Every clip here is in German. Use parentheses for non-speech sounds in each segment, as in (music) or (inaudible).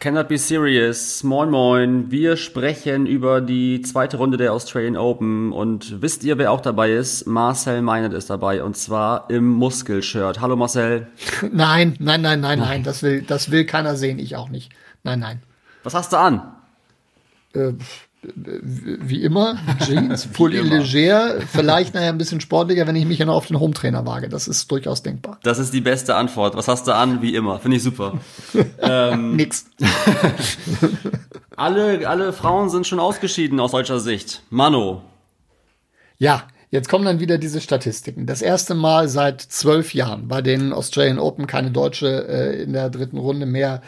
Cannot be serious. Moin moin. Wir sprechen über die zweite Runde der Australian Open und wisst ihr, wer auch dabei ist? Marcel Meinert ist dabei und zwar im Muskelshirt. Hallo Marcel. (laughs) Nein, nein, nein, nein, nein, das will, das will keiner sehen, ich auch nicht. Nein, nein. Was hast du an? Äh, wie immer, Jeans, fully leger, vielleicht nachher ein bisschen sportlicher, wenn ich mich ja noch auf den Hometrainer wage. Das ist durchaus denkbar. Das ist die beste Antwort. Was hast du an? Wie immer. Finde ich super. (laughs) ähm, Nix. (laughs) alle, alle Frauen sind schon ausgeschieden aus deutscher Sicht. Mano. Ja, jetzt kommen dann wieder diese Statistiken. Das erste Mal seit zwölf Jahren bei den Australian Open keine Deutsche äh, in der dritten Runde mehr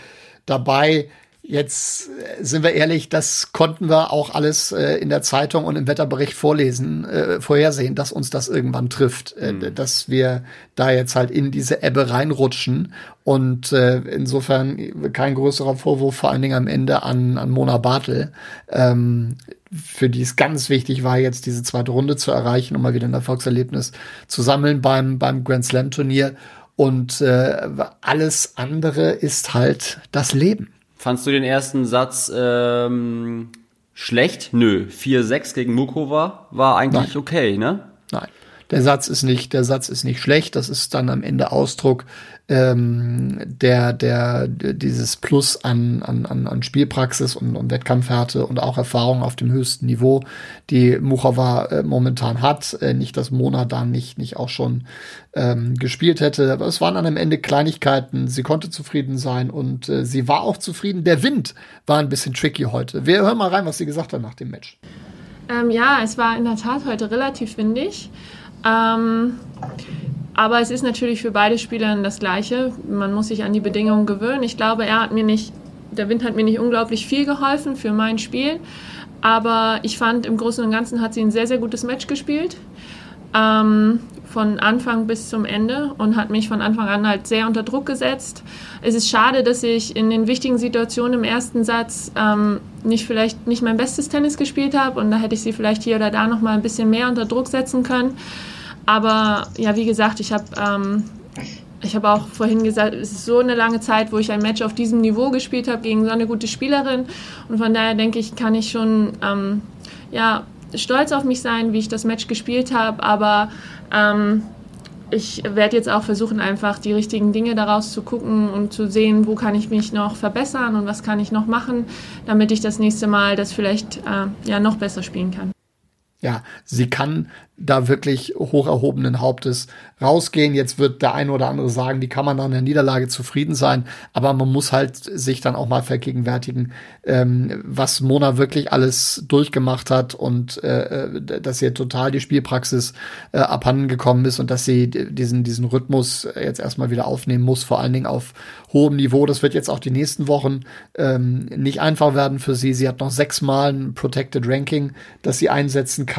dabei. Jetzt äh, sind wir ehrlich, das konnten wir auch alles äh, in der Zeitung und im Wetterbericht vorlesen, äh, vorhersehen, dass uns das irgendwann trifft, äh, dass wir da jetzt halt in diese Ebbe reinrutschen und äh, insofern kein größerer Vorwurf, vor allen Dingen am Ende an, an Mona Bartel, ähm, für die es ganz wichtig war, jetzt diese zweite Runde zu erreichen, um mal wieder ein Erfolgserlebnis zu sammeln beim, beim Grand Slam Turnier. Und äh, alles andere ist halt das Leben. Fandst du den ersten Satz ähm, schlecht? Nö. 4-6 gegen Mukova war eigentlich Nein. okay, ne? Nein, der Satz ist nicht, der Satz ist nicht schlecht. Das ist dann am Ende Ausdruck ähm, der, der, dieses Plus an, an, an Spielpraxis und, und Wettkampfhärte und auch Erfahrung auf dem höchsten Niveau, die Muchova äh, momentan hat. Äh, nicht, dass Mona da nicht, nicht auch schon ähm, gespielt hätte. Aber es waren dann am Ende Kleinigkeiten. Sie konnte zufrieden sein und äh, sie war auch zufrieden. Der Wind war ein bisschen tricky heute. Wir hören mal rein, was sie gesagt hat nach dem Match. Ähm, ja, es war in der Tat heute relativ windig. Ähm, aber es ist natürlich für beide Spieler das Gleiche. Man muss sich an die Bedingungen gewöhnen. Ich glaube, er hat mir nicht, der Wind hat mir nicht unglaublich viel geholfen für mein Spiel. Aber ich fand, im Großen und Ganzen hat sie ein sehr, sehr gutes Match gespielt. Ähm, von Anfang bis zum Ende und hat mich von Anfang an halt sehr unter Druck gesetzt. Es ist schade, dass ich in den wichtigen Situationen im ersten Satz ähm, nicht vielleicht nicht mein bestes Tennis gespielt habe und da hätte ich sie vielleicht hier oder da noch mal ein bisschen mehr unter Druck setzen können. Aber ja, wie gesagt, ich habe ähm, ich habe auch vorhin gesagt, es ist so eine lange Zeit, wo ich ein Match auf diesem Niveau gespielt habe gegen so eine gute Spielerin. Und von daher denke ich, kann ich schon ähm, ja, stolz auf mich sein, wie ich das Match gespielt habe. Aber ähm, ich werde jetzt auch versuchen, einfach die richtigen Dinge daraus zu gucken und zu sehen, wo kann ich mich noch verbessern und was kann ich noch machen, damit ich das nächste Mal das vielleicht äh, ja, noch besser spielen kann. Ja, sie kann da wirklich hoch erhobenen Hauptes rausgehen. Jetzt wird der eine oder andere sagen, die kann man nach einer Niederlage zufrieden sein, aber man muss halt sich dann auch mal vergegenwärtigen, ähm, was Mona wirklich alles durchgemacht hat und äh, dass ihr total die Spielpraxis äh, abhanden gekommen ist und dass sie diesen, diesen Rhythmus jetzt erstmal wieder aufnehmen muss, vor allen Dingen auf hohem Niveau. Das wird jetzt auch die nächsten Wochen ähm, nicht einfach werden für sie. Sie hat noch sechsmal ein Protected Ranking, das sie einsetzen kann,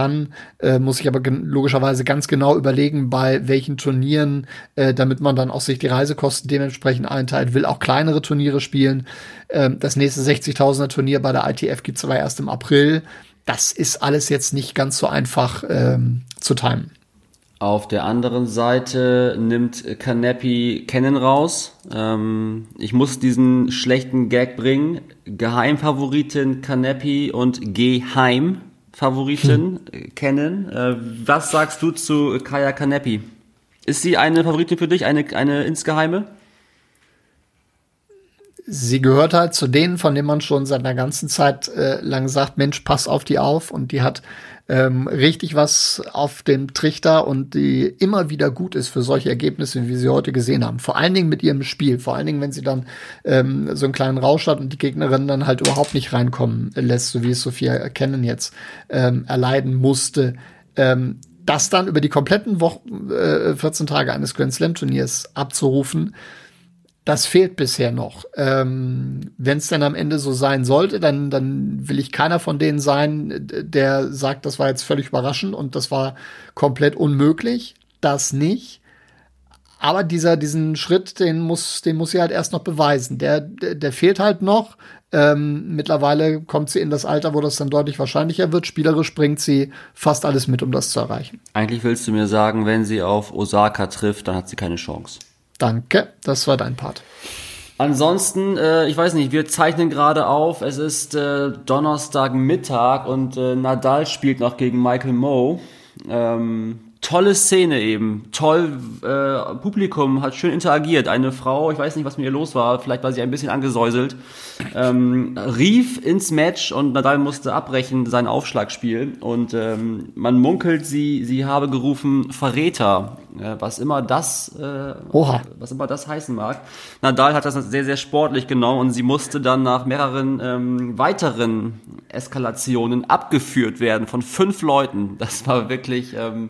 äh, muss ich aber logischerweise ganz genau überlegen, bei welchen Turnieren, äh, damit man dann auch sich die Reisekosten dementsprechend einteilt, will auch kleinere Turniere spielen. Ähm, das nächste 60.000er Turnier bei der ITF gibt's aber erst im April. Das ist alles jetzt nicht ganz so einfach ähm, zu timen. Auf der anderen Seite nimmt Kanepi Kennen raus. Ähm, ich muss diesen schlechten Gag bringen. Geheimfavoritin Kanepi und Geheimfavoritin hm. Kennen. Äh, was sagst du zu Kaya Kanepi? Ist sie eine Favoritin für dich, eine, eine insgeheime? Sie gehört halt zu denen, von denen man schon seit einer ganzen Zeit äh, lang sagt, Mensch, pass auf die auf. Und die hat ähm, richtig was auf dem Trichter und die immer wieder gut ist für solche Ergebnisse, wie sie heute gesehen haben. Vor allen Dingen mit ihrem Spiel, vor allen Dingen, wenn sie dann ähm, so einen kleinen Rausch hat und die Gegnerin dann halt überhaupt nicht reinkommen lässt, so wie es Sophia Kennen jetzt ähm, erleiden musste. Ähm, das dann über die kompletten Wochen, äh, 14 Tage eines Grand Slam Turniers abzurufen, das fehlt bisher noch. Ähm, Wenn es denn am Ende so sein sollte, dann, dann will ich keiner von denen sein, der sagt, das war jetzt völlig überraschend und das war komplett unmöglich. Das nicht. aber dieser, diesen Schritt, den muss, den muss sie halt erst noch beweisen. Der, der, der fehlt halt noch. Ähm, mittlerweile kommt sie in das Alter, wo das dann deutlich wahrscheinlicher wird. Spielerisch bringt sie fast alles mit, um das zu erreichen. Eigentlich willst du mir sagen, wenn sie auf Osaka trifft, dann hat sie keine Chance. Danke, das war dein Part. Ansonsten, äh, ich weiß nicht, wir zeichnen gerade auf, es ist äh, Donnerstagmittag und äh, Nadal spielt noch gegen Michael Moe. Ähm, tolle Szene eben. Toll, äh, Publikum hat schön interagiert. Eine Frau, ich weiß nicht, was mit ihr los war, vielleicht war sie ein bisschen angesäuselt, ähm, rief ins Match und Nadal musste abbrechen sein Aufschlagspiel. Und ähm, man munkelt, sie, sie habe gerufen Verräter, was immer das, äh, was immer das heißen mag. Nadal hat das sehr, sehr sportlich genommen und sie musste dann nach mehreren ähm, weiteren Eskalationen abgeführt werden von fünf Leuten. Das war wirklich ähm,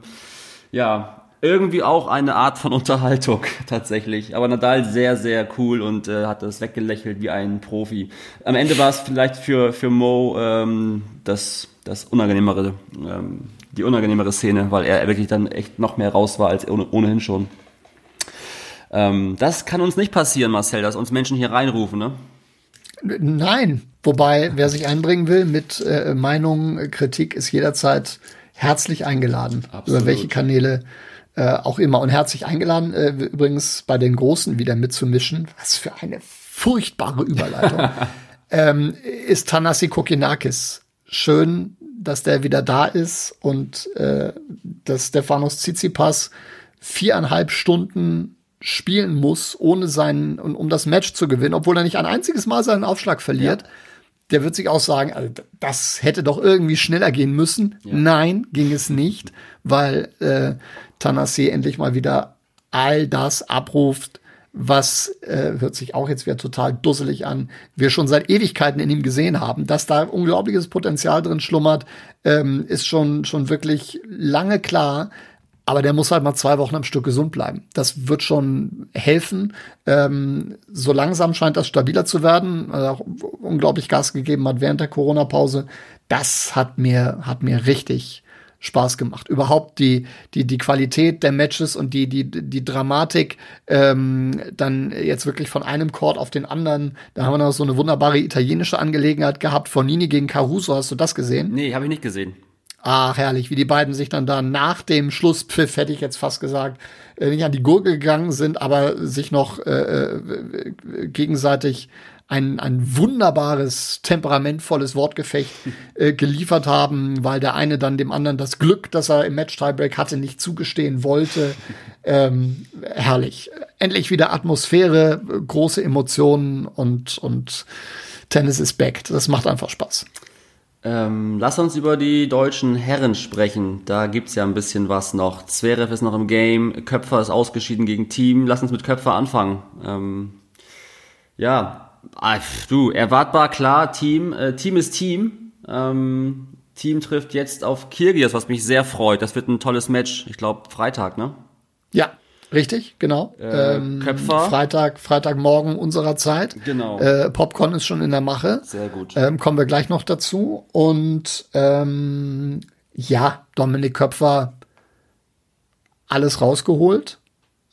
ja, irgendwie auch eine Art von Unterhaltung (laughs) tatsächlich. Aber Nadal sehr, sehr cool und äh, hat das weggelächelt wie ein Profi. Am Ende war es vielleicht für, für Mo ähm, das, das unangenehmere, ähm, die unangenehmere Szene, weil er wirklich dann echt noch mehr raus war als ohne, ohnehin schon. Ähm, das kann uns nicht passieren, Marcel, dass uns Menschen hier reinrufen, ne? Nein. Wobei, wer sich einbringen will mit äh, Meinung, Kritik, ist jederzeit herzlich eingeladen. Absolut. Über welche Kanäle äh, auch immer. Und herzlich eingeladen, äh, übrigens bei den Großen wieder mitzumischen. Was für eine furchtbare Überleitung. (laughs) ähm, ist Tanasi Kokinakis. Schön, dass der wieder da ist und äh, dass Stefanos Tsitsipas viereinhalb Stunden spielen muss, ohne seinen, um das Match zu gewinnen, obwohl er nicht ein einziges Mal seinen Aufschlag verliert. Ja der wird sich auch sagen, also das hätte doch irgendwie schneller gehen müssen. Ja. Nein, ging es nicht, weil äh, Tanasi endlich mal wieder all das abruft, was äh, hört sich auch jetzt wieder total dusselig an, wir schon seit Ewigkeiten in ihm gesehen haben. Dass da unglaubliches Potenzial drin schlummert, ähm, ist schon, schon wirklich lange klar. Aber der muss halt mal zwei Wochen am Stück gesund bleiben. Das wird schon helfen. Ähm, so langsam scheint das stabiler zu werden. Also auch unglaublich Gas gegeben hat während der Corona-Pause. Das hat mir, hat mir richtig Spaß gemacht. Überhaupt die, die, die Qualität der Matches und die, die, die Dramatik, ähm, dann jetzt wirklich von einem Chord auf den anderen. Da haben wir noch so eine wunderbare italienische Angelegenheit gehabt. Fornini gegen Caruso, hast du das gesehen? Nee, habe ich nicht gesehen. Ach, herrlich, wie die beiden sich dann da nach dem Schlusspfiff, hätte ich jetzt fast gesagt, äh, nicht an die Gurgel gegangen sind, aber sich noch äh, äh, gegenseitig ein, ein wunderbares, temperamentvolles Wortgefecht (laughs) äh, geliefert haben, weil der eine dann dem anderen das Glück, das er im Match-Tiebreak hatte, nicht zugestehen wollte. (laughs) Ähm, herrlich. Endlich wieder Atmosphäre, große Emotionen und, und Tennis ist back. Das macht einfach Spaß. Ähm, lass uns über die deutschen Herren sprechen. Da gibt's ja ein bisschen was noch. Zverev ist noch im Game, Köpfer ist ausgeschieden gegen Team. Lass uns mit Köpfer anfangen. Ähm, ja, du, erwartbar, klar, Team. Äh, Team ist Team. Ähm, Team trifft jetzt auf Kirgios, was mich sehr freut. Das wird ein tolles Match. Ich glaube, Freitag, ne? Ja, Richtig, genau. Äh, ähm, Köpfer. Freitag, Freitagmorgen unserer Zeit. Genau. Äh, Popcorn ist schon in der Mache. Sehr gut. Ähm, kommen wir gleich noch dazu. Und ähm, ja, Dominik Köpfer alles rausgeholt.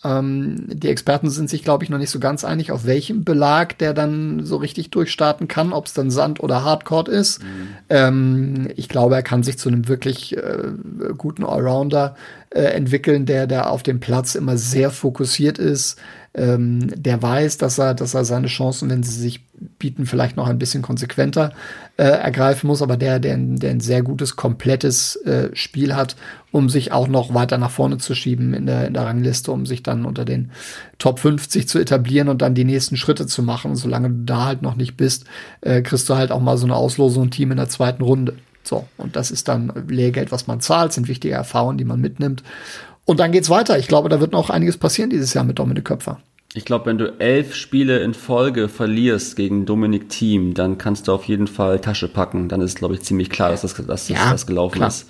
Ähm, die Experten sind sich, glaube ich, noch nicht so ganz einig, auf welchem Belag der dann so richtig durchstarten kann, ob es dann Sand oder Hardcore ist. Mhm. Ähm, ich glaube, er kann sich zu einem wirklich äh, guten Allrounder äh, entwickeln, der, der auf dem Platz immer sehr fokussiert ist, ähm, der weiß, dass er, dass er seine Chancen, wenn sie sich bieten, vielleicht noch ein bisschen konsequenter äh, ergreifen muss, aber der, der, der ein sehr gutes, komplettes äh, Spiel hat, um sich auch noch weiter nach vorne zu schieben in der, in der Rangliste, um sich dann unter den Top 50 zu etablieren und dann die nächsten Schritte zu machen. Solange du da halt noch nicht bist, äh, kriegst du halt auch mal so eine Auslosung ein Team in der zweiten Runde. So, und das ist dann Lehrgeld, was man zahlt, sind wichtige Erfahrungen, die man mitnimmt. Und dann geht's weiter. Ich glaube, da wird noch einiges passieren dieses Jahr mit Dominik Köpfer. Ich glaube, wenn du elf Spiele in Folge verlierst gegen Dominik Thiem, dann kannst du auf jeden Fall Tasche packen. Dann ist, glaube ich, ziemlich klar, dass das, dass ja, das gelaufen klar. ist.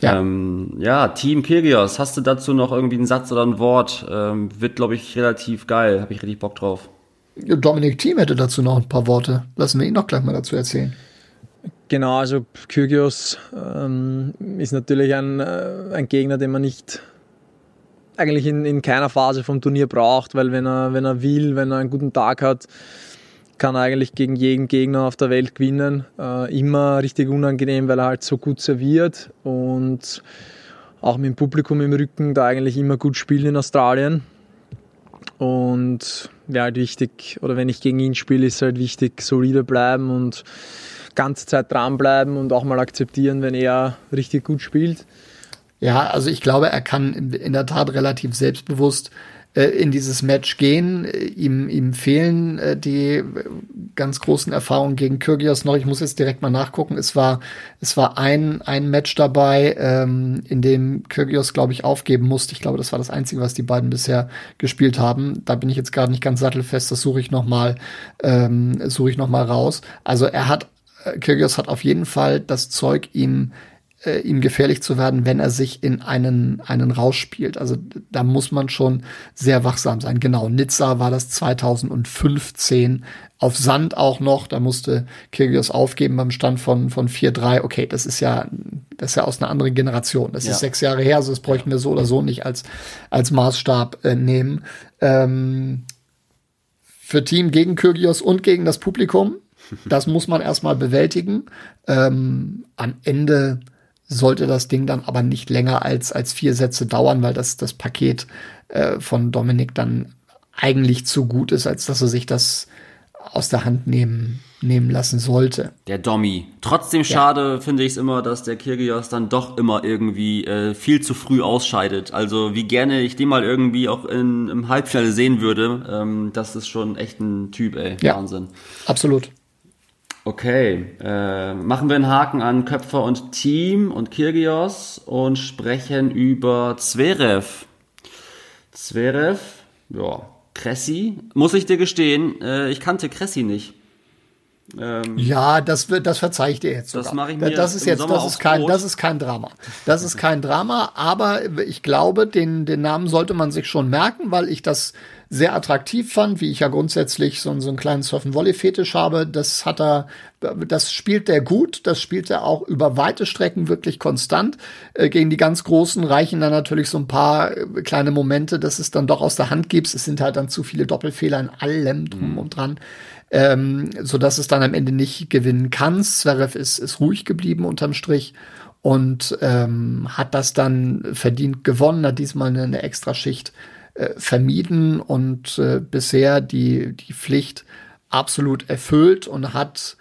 Ja. Ähm, ja, Team Kyrgios, hast du dazu noch irgendwie einen Satz oder ein Wort? Ähm, wird, glaube ich, relativ geil. Habe ich richtig Bock drauf. Dominik Thiem hätte dazu noch ein paar Worte. Lassen wir ihn noch gleich mal dazu erzählen. Genau, also Kyrgios ähm, ist natürlich ein, äh, ein Gegner, den man nicht eigentlich in, in keiner Phase vom Turnier braucht, weil wenn er, wenn er will, wenn er einen guten Tag hat, kann er eigentlich gegen jeden Gegner auf der Welt gewinnen. Äh, immer richtig unangenehm, weil er halt so gut serviert und auch mit dem Publikum im Rücken da eigentlich immer gut spielt in Australien. Und ja, halt wichtig, oder wenn ich gegen ihn spiele, ist halt wichtig, solide bleiben und ganze Zeit dranbleiben und auch mal akzeptieren, wenn er richtig gut spielt. Ja, also ich glaube, er kann in der Tat relativ selbstbewusst äh, in dieses Match gehen. Ihm, ihm fehlen äh, die ganz großen Erfahrungen gegen Kyrgios noch. Ich muss jetzt direkt mal nachgucken. Es war, es war ein, ein Match dabei, ähm, in dem Kyrgios, glaube ich, aufgeben musste. Ich glaube, das war das Einzige, was die beiden bisher gespielt haben. Da bin ich jetzt gerade nicht ganz sattelfest. Das suche ich noch mal, ähm, suche ich noch mal raus. Also er hat, äh, Kyrgios hat auf jeden Fall das Zeug, ihm äh, ihm gefährlich zu werden, wenn er sich in einen, einen Rausch spielt. Also da muss man schon sehr wachsam sein. Genau, Nizza war das 2015 auf Sand auch noch. Da musste Kyrgios aufgeben beim Stand von, von 4-3. Okay, das ist ja, das ist ja aus einer anderen Generation. Das ja. ist sechs Jahre her, also das bräuchten wir so oder so nicht als, als Maßstab äh, nehmen. Ähm, für Team gegen Kyrgios und gegen das Publikum. Das muss man erstmal bewältigen. Ähm, am Ende sollte das Ding dann aber nicht länger als, als vier Sätze dauern, weil das, das Paket äh, von Dominik dann eigentlich zu gut ist, als dass er sich das aus der Hand nehmen, nehmen lassen sollte. Der Dommy. Trotzdem schade ja. finde ich es immer, dass der Kirgios dann doch immer irgendwie äh, viel zu früh ausscheidet. Also wie gerne ich den mal irgendwie auch in, im Halbfinale sehen würde, ähm, das ist schon echt ein Typ, ey. Ja, Wahnsinn. Absolut. Okay, äh, machen wir einen Haken an Köpfer und Team und Kirgios und sprechen über Zverev. Zverev, ja, Cressy. Muss ich dir gestehen, äh, ich kannte Cressy nicht. Ähm, ja, das das verzeih ich dir jetzt. Sogar. Das mache ich mir. Das ist jetzt, Sommer das ist kein, das ist kein Drama. Das ist kein Drama, aber ich glaube, den, den Namen sollte man sich schon merken, weil ich das sehr attraktiv fand, wie ich ja grundsätzlich so, so einen kleinen Surfen-Volley-Fetisch habe. Das hat er, das spielt er gut, das spielt er auch über weite Strecken wirklich konstant. Äh, gegen die ganz Großen reichen dann natürlich so ein paar äh, kleine Momente, dass es dann doch aus der Hand gibt. Es sind halt dann zu viele Doppelfehler in allem drum mhm. und dran. Ähm, so dass es dann am Ende nicht gewinnen kann. Zverev ist, ist ruhig geblieben unterm Strich und ähm, hat das dann verdient gewonnen, hat diesmal eine, eine extra Schicht äh, vermieden und äh, bisher die, die Pflicht absolut erfüllt und hat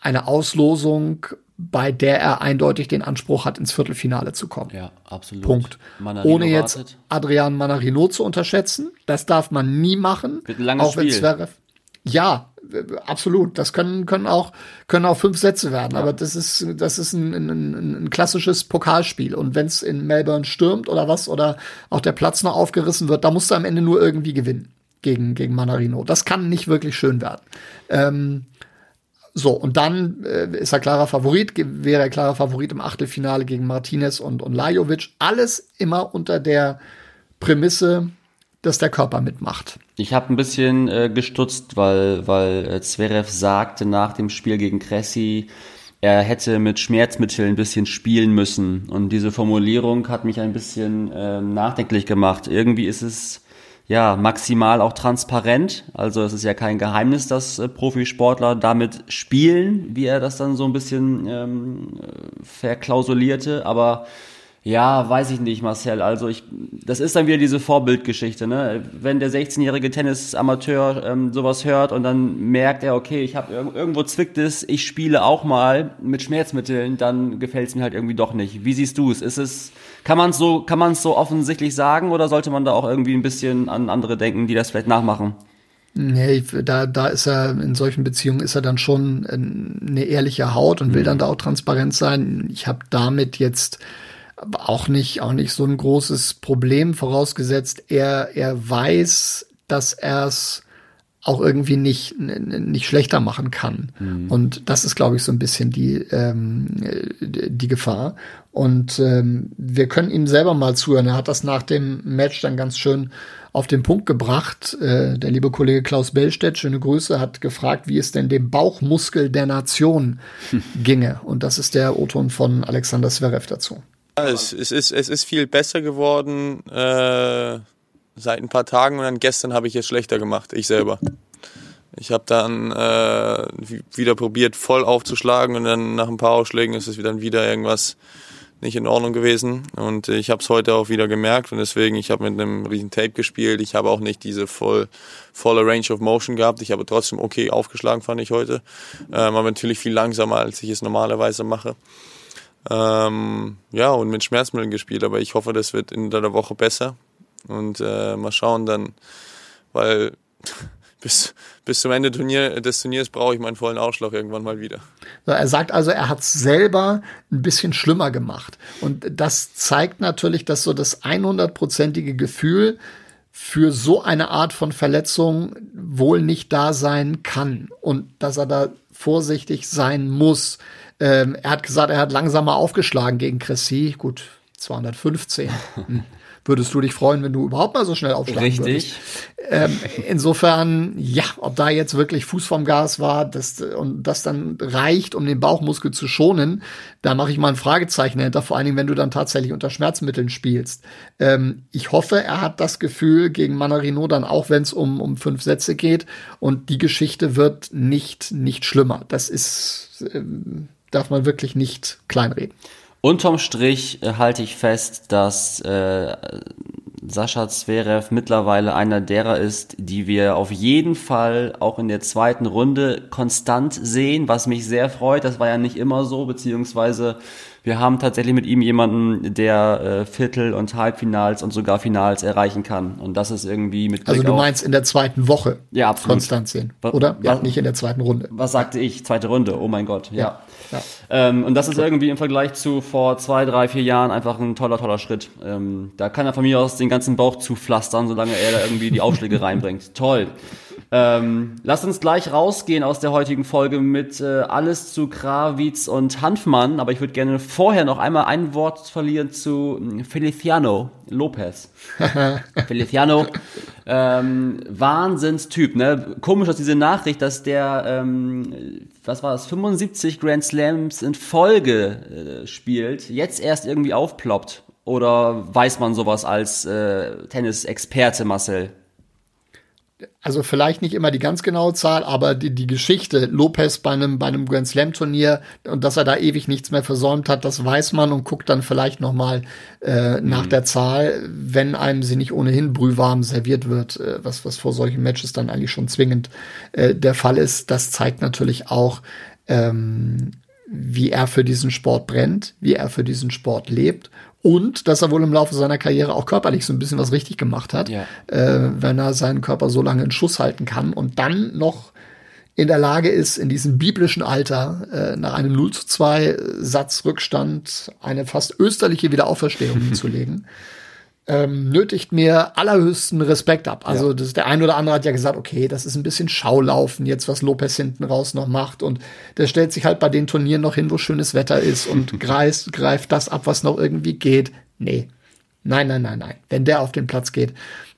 eine Auslosung, bei der er eindeutig den Anspruch hat, ins Viertelfinale zu kommen. Ja, absolut. Punkt. Manarino Ohne jetzt wartet. Adrian Manarino zu unterschätzen. Das darf man nie machen. Wird ein langes auch wenn Zverev, ja, absolut. Das können, können auch, können auch fünf Sätze werden. Ja. Aber das ist, das ist ein, ein, ein klassisches Pokalspiel. Und wenn es in Melbourne stürmt oder was, oder auch der Platz noch aufgerissen wird, da musst du am Ende nur irgendwie gewinnen gegen, gegen Manarino. Das kann nicht wirklich schön werden. Ähm, so, und dann äh, ist er klarer Favorit, wäre er klarer Favorit im Achtelfinale gegen Martinez und, und Lajovic. Alles immer unter der Prämisse, dass der Körper mitmacht. Ich habe ein bisschen äh, gestutzt, weil, weil äh, Zverev sagte nach dem Spiel gegen Cressy, er hätte mit Schmerzmitteln ein bisschen spielen müssen. Und diese Formulierung hat mich ein bisschen äh, nachdenklich gemacht. Irgendwie ist es ja maximal auch transparent. Also es ist ja kein Geheimnis, dass äh, Profisportler damit spielen, wie er das dann so ein bisschen ähm, äh, verklausulierte. Aber ja, weiß ich nicht, Marcel. Also ich, das ist dann wieder diese Vorbildgeschichte, ne? Wenn der 16-jährige Tennisamateur ähm, sowas hört und dann merkt er, okay, ich habe irgendwo zwickt es, ich spiele auch mal mit Schmerzmitteln, dann gefällt es mir halt irgendwie doch nicht. Wie siehst du es? Ist es, kann man es so, kann man es so offensichtlich sagen oder sollte man da auch irgendwie ein bisschen an andere denken, die das vielleicht nachmachen? Nee, da, da ist er, in solchen Beziehungen ist er dann schon eine ehrliche Haut und will mhm. dann da auch transparent sein. Ich habe damit jetzt auch nicht, auch nicht so ein großes Problem, vorausgesetzt, er, er weiß, dass er es auch irgendwie nicht, nicht schlechter machen kann. Mhm. Und das ist, glaube ich, so ein bisschen die, ähm, die Gefahr. Und ähm, wir können ihm selber mal zuhören. Er hat das nach dem Match dann ganz schön auf den Punkt gebracht. Äh, der liebe Kollege Klaus Bellstedt, schöne Grüße, hat gefragt, wie es denn dem Bauchmuskel der Nation (laughs) ginge. Und das ist der O-Ton von Alexander Zverev dazu. Es, es, ist, es ist viel besser geworden äh, seit ein paar Tagen und dann gestern habe ich es schlechter gemacht, ich selber. Ich habe dann äh, wieder probiert, voll aufzuschlagen und dann nach ein paar Ausschlägen ist es dann wieder irgendwas nicht in Ordnung gewesen. Und ich habe es heute auch wieder gemerkt und deswegen, ich habe mit einem riesen Tape gespielt. Ich habe auch nicht diese voll, volle Range of Motion gehabt. Ich habe trotzdem okay aufgeschlagen, fand ich heute. Ähm, aber natürlich viel langsamer, als ich es normalerweise mache. Ähm, ja, und mit Schmerzmitteln gespielt, aber ich hoffe, das wird in der Woche besser. Und äh, mal schauen dann, weil (laughs) bis, bis zum Ende Turnier, des Turniers brauche ich meinen vollen Ausschlag irgendwann mal wieder. Er sagt also, er hat es selber ein bisschen schlimmer gemacht. Und das zeigt natürlich, dass so das 100-prozentige Gefühl für so eine Art von Verletzung wohl nicht da sein kann und dass er da vorsichtig sein muss. Ähm, er hat gesagt, er hat langsamer aufgeschlagen gegen Cressy. Gut, 215. (laughs) würdest du dich freuen, wenn du überhaupt mal so schnell aufschlagen Richtig. Ähm, insofern, ja, ob da jetzt wirklich Fuß vom Gas war das, und das dann reicht, um den Bauchmuskel zu schonen, da mache ich mal ein Fragezeichen hinter, vor allen Dingen, wenn du dann tatsächlich unter Schmerzmitteln spielst. Ähm, ich hoffe, er hat das Gefühl gegen Manarino dann auch, wenn es um, um fünf Sätze geht und die Geschichte wird nicht, nicht schlimmer. Das ist, ähm, darf man wirklich nicht kleinreden. Unterm Strich äh, halte ich fest, dass äh, Sascha Zverev mittlerweile einer derer ist, die wir auf jeden Fall auch in der zweiten Runde konstant sehen, was mich sehr freut. Das war ja nicht immer so, beziehungsweise wir haben tatsächlich mit ihm jemanden, der äh, Viertel- und Halbfinals und sogar Finals erreichen kann. Und das ist irgendwie mit Blick Also du meinst in der zweiten Woche ja, absolut. konstant sehen, oder? Ja, nicht in der zweiten Runde. Was sagte ich? Zweite Runde, oh mein Gott, ja. ja, ja. Ähm, und das ist irgendwie im Vergleich zu vor zwei, drei, vier Jahren einfach ein toller, toller Schritt. Ähm, da kann er von mir aus den ganzen Bauch zupflastern, solange er da irgendwie die Aufschläge (laughs) reinbringt. Toll. Ähm, lasst uns gleich rausgehen aus der heutigen Folge mit äh, alles zu Krawitz und Hanfmann, aber ich würde gerne vorher noch einmal ein Wort verlieren zu hm, Feliciano Lopez. (laughs) Feliciano, ähm, Wahnsinnstyp, ne? Komisch, dass diese Nachricht, dass der, ähm, was war das, 75 Grand Slams in Folge äh, spielt, jetzt erst irgendwie aufploppt. Oder weiß man sowas als äh, Tennisexperte, Marcel? Also vielleicht nicht immer die ganz genaue Zahl, aber die, die Geschichte Lopez bei einem, bei einem Grand Slam Turnier und dass er da ewig nichts mehr versäumt hat, das weiß man und guckt dann vielleicht noch mal äh, mhm. nach der Zahl, wenn einem sie nicht ohnehin brühwarm serviert wird, äh, was, was vor solchen Matches dann eigentlich schon zwingend äh, der Fall ist. Das zeigt natürlich auch, ähm, wie er für diesen Sport brennt, wie er für diesen Sport lebt und dass er wohl im Laufe seiner Karriere auch körperlich so ein bisschen was richtig gemacht hat, ja. äh, wenn er seinen Körper so lange in Schuss halten kann und dann noch in der Lage ist, in diesem biblischen Alter äh, nach einem 0 zu 2 Satz Rückstand eine fast österliche Wiederauferstehung (laughs) hinzulegen ähm, nötigt mir allerhöchsten Respekt ab. Also ja. das, der ein oder andere hat ja gesagt, okay, das ist ein bisschen Schaulaufen jetzt, was Lopez hinten raus noch macht. Und der stellt sich halt bei den Turnieren noch hin, wo schönes Wetter ist und (laughs) greift, greift das ab, was noch irgendwie geht. Nee. Nein, nein, nein, nein. Wenn der auf den Platz geht,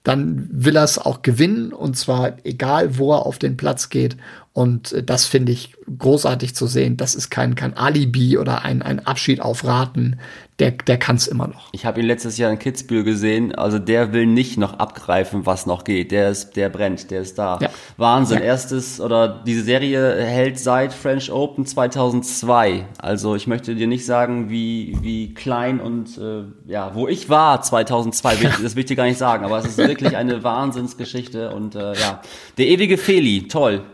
dann will er es auch gewinnen und zwar egal, wo er auf den Platz geht. Und äh, das finde ich großartig zu sehen. Das ist kein, kein Alibi oder ein, ein Abschied auf Raten der, der kann es immer noch. Ich habe ihn letztes Jahr in Kitzbühel gesehen. Also der will nicht noch abgreifen, was noch geht. Der ist, der brennt, der ist da. Ja. Wahnsinn. Ja. Erstes oder diese Serie hält seit French Open 2002. Also ich möchte dir nicht sagen, wie wie klein und äh, ja, wo ich war 2002. (laughs) das will ich dir gar nicht sagen. Aber es ist wirklich eine Wahnsinnsgeschichte und äh, ja, der ewige Feli, toll.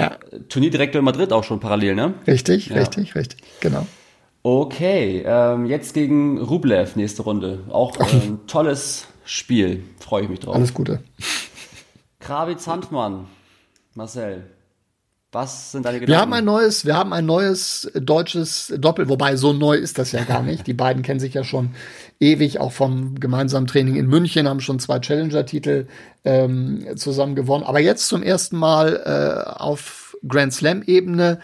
Ja. Turnierdirektor in Madrid auch schon parallel, ne? Richtig, ja. richtig, richtig, genau. Okay, ähm, jetzt gegen Rublev nächste Runde. Auch ein (laughs) tolles Spiel. Freue ich mich drauf. Alles Gute. Krawitz Handmann, Marcel. Was sind deine Gedanken? Wir haben ein neues, wir haben ein neues deutsches Doppel, wobei so neu ist das ja gar nicht. Die beiden kennen sich ja schon ewig, auch vom gemeinsamen Training in München, haben schon zwei Challenger-Titel ähm, zusammen gewonnen. Aber jetzt zum ersten Mal äh, auf Grand Slam-Ebene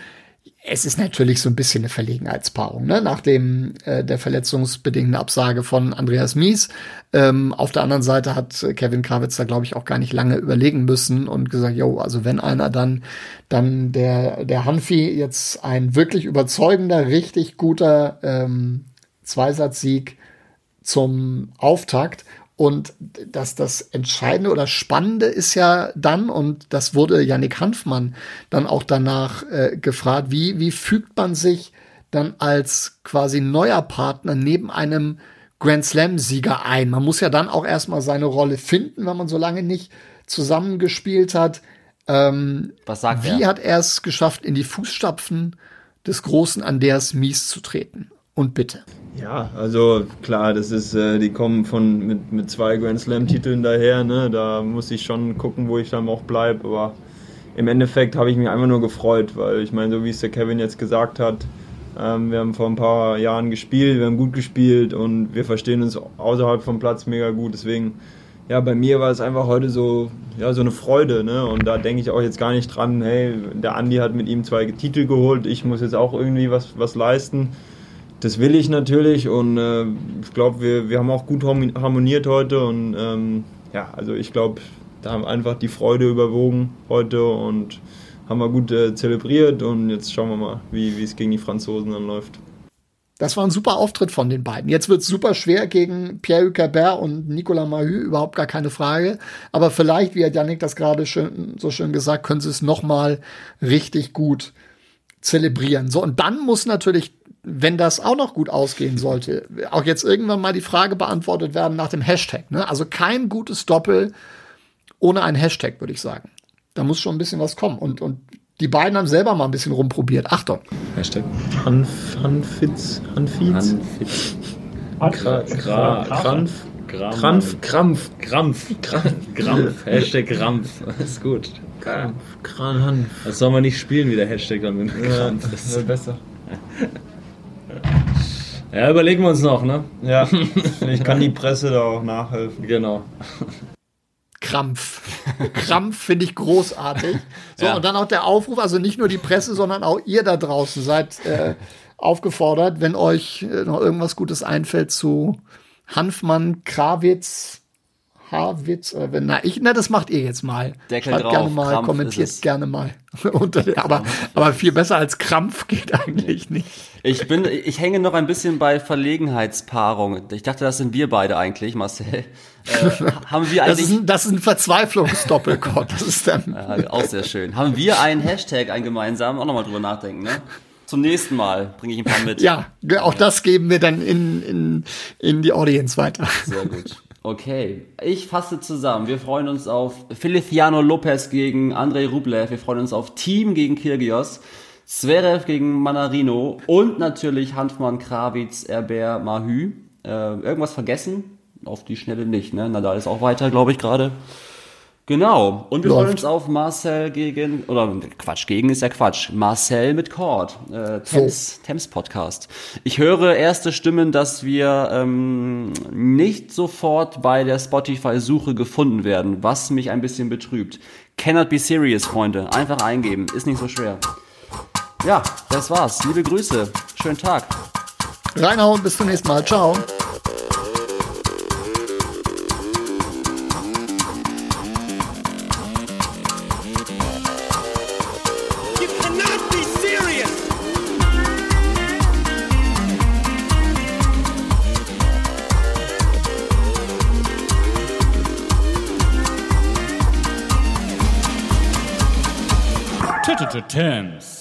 es ist natürlich so ein bisschen eine Verlegenheitspaarung, ne? nach dem äh, der verletzungsbedingten Absage von Andreas Mies. Ähm, auf der anderen Seite hat Kevin Krawitz da, glaube ich, auch gar nicht lange überlegen müssen und gesagt, jo, also wenn einer dann, dann der, der Hanfi jetzt ein wirklich überzeugender, richtig guter ähm, Zweisatzsieg zum Auftakt. Und das, das Entscheidende oder Spannende ist ja dann, und das wurde Yannick Hanfmann dann auch danach äh, gefragt, wie, wie fügt man sich dann als quasi neuer Partner neben einem Grand Slam-Sieger ein? Man muss ja dann auch erstmal seine Rolle finden, wenn man so lange nicht zusammengespielt hat. Ähm, Was sagt wie er? hat er es geschafft, in die Fußstapfen des großen Andreas Mies zu treten? Und bitte. Ja, also klar, das ist, äh, die kommen von mit, mit zwei Grand Slam-Titeln daher, ne? Da muss ich schon gucken, wo ich dann auch bleibe. Aber im Endeffekt habe ich mich einfach nur gefreut, weil ich meine, so wie es der Kevin jetzt gesagt hat, ähm, wir haben vor ein paar Jahren gespielt, wir haben gut gespielt und wir verstehen uns außerhalb vom Platz mega gut. Deswegen, ja, bei mir war es einfach heute so, ja, so eine Freude, ne? Und da denke ich auch jetzt gar nicht dran, hey, der Andi hat mit ihm zwei Titel geholt, ich muss jetzt auch irgendwie was, was leisten das will ich natürlich und äh, ich glaube, wir, wir haben auch gut harmoniert heute und ähm, ja, also ich glaube, da haben einfach die Freude überwogen heute und haben wir gut äh, zelebriert und jetzt schauen wir mal, wie es gegen die Franzosen dann läuft. Das war ein super Auftritt von den beiden. Jetzt wird es super schwer gegen Pierre Hucabert und Nicolas Mahü, überhaupt gar keine Frage. Aber vielleicht, wie hat Yannick das gerade schön, so schön gesagt, können sie es noch mal richtig gut zelebrieren. So, und dann muss natürlich wenn das auch noch gut ausgehen sollte, auch jetzt irgendwann mal die Frage beantwortet werden nach dem Hashtag. Ne? Also kein gutes Doppel ohne einen Hashtag, würde ich sagen. Da muss schon ein bisschen was kommen. Und, und die beiden haben selber mal ein bisschen rumprobiert. Achtung. Hashtag Hanf, Hanfitz, Hanfiz. Gra, gra, Krampf. Gram- Krampf, Krampf. Krampf. Krampf. (laughs) Hashtag Krampf. Ist gut. Krampf, Kran, Hanf. Das soll man nicht spielen, wie der Hashtag dann mit Ja, Krampf das ist. besser. (laughs) Ja, überlegen wir uns noch, ne? Ja, (laughs) ich kann die Presse da auch nachhelfen. Genau. Krampf. Krampf finde ich großartig. So, Ja. und dann auch der Aufruf, also nicht nur die Presse, sondern auch ihr da draußen seid äh, aufgefordert, wenn euch äh, noch irgendwas Gutes einfällt zu Hanfmann, Krawitz, Harwitz, äh, wenn, na, ich, na, das macht ihr jetzt mal. Deckel Schreibt drauf, gerne mal, Krampf kommentiert ist es. gerne mal. (laughs) Äh, aber, aber viel besser als Krampf geht eigentlich nicht. Ich bin, ich hänge noch ein bisschen bei Verlegenheitspaarung. Ich dachte, das sind wir beide eigentlich, Marcel. Äh, haben wir Das ist eigentlich, ein, das ist ein Verzweiflungsdoppelkott. Das ist dann. ja, auch sehr schön. Haben wir einen Hashtag, einen gemeinsamen? Auch nochmal drüber nachdenken, ne? Zum nächsten Mal bringe ich ein paar mit. Ja, auch das geben wir dann in, in, in die Audience weiter. Sehr gut. Okay, ich fasse zusammen. Wir freuen uns auf Feliciano Lopez gegen Andrei Rublev. Wir freuen uns auf Team gegen Kirgios. Zverev gegen Manarino. Und natürlich Hanfmann, Krawitz, Erber, Mahü. Äh, irgendwas vergessen? Auf die Schnelle nicht, ne? Nadal ist auch weiter, glaube ich, gerade. Genau. Und wir Läuft. freuen uns auf Marcel gegen, oder Quatsch, gegen ist ja Quatsch. Marcel mit Cord. Äh, Thames, Thames Podcast. Ich höre erste Stimmen, dass wir ähm, nicht sofort bei der Spotify-Suche gefunden werden, was mich ein bisschen betrübt. Cannot be serious, Freunde. Einfach eingeben. Ist nicht so schwer. Ja, das war's. Liebe Grüße. Schönen Tag. Reinhauen, bis zum nächsten Mal. Ciao. Thames.